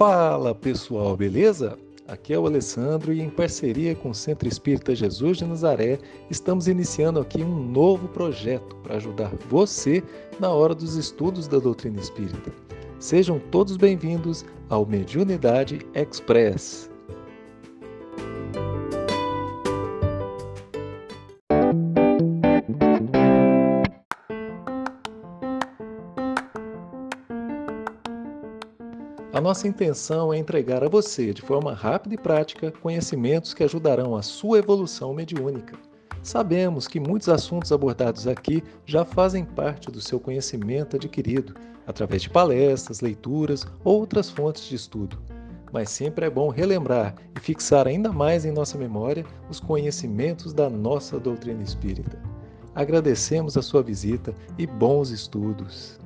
Fala pessoal, beleza? Aqui é o Alessandro e, em parceria com o Centro Espírita Jesus de Nazaré, estamos iniciando aqui um novo projeto para ajudar você na hora dos estudos da doutrina espírita. Sejam todos bem-vindos ao Mediunidade Express. A nossa intenção é entregar a você, de forma rápida e prática, conhecimentos que ajudarão a sua evolução mediúnica. Sabemos que muitos assuntos abordados aqui já fazem parte do seu conhecimento adquirido, através de palestras, leituras ou outras fontes de estudo. Mas sempre é bom relembrar e fixar ainda mais em nossa memória os conhecimentos da nossa doutrina espírita. Agradecemos a sua visita e bons estudos.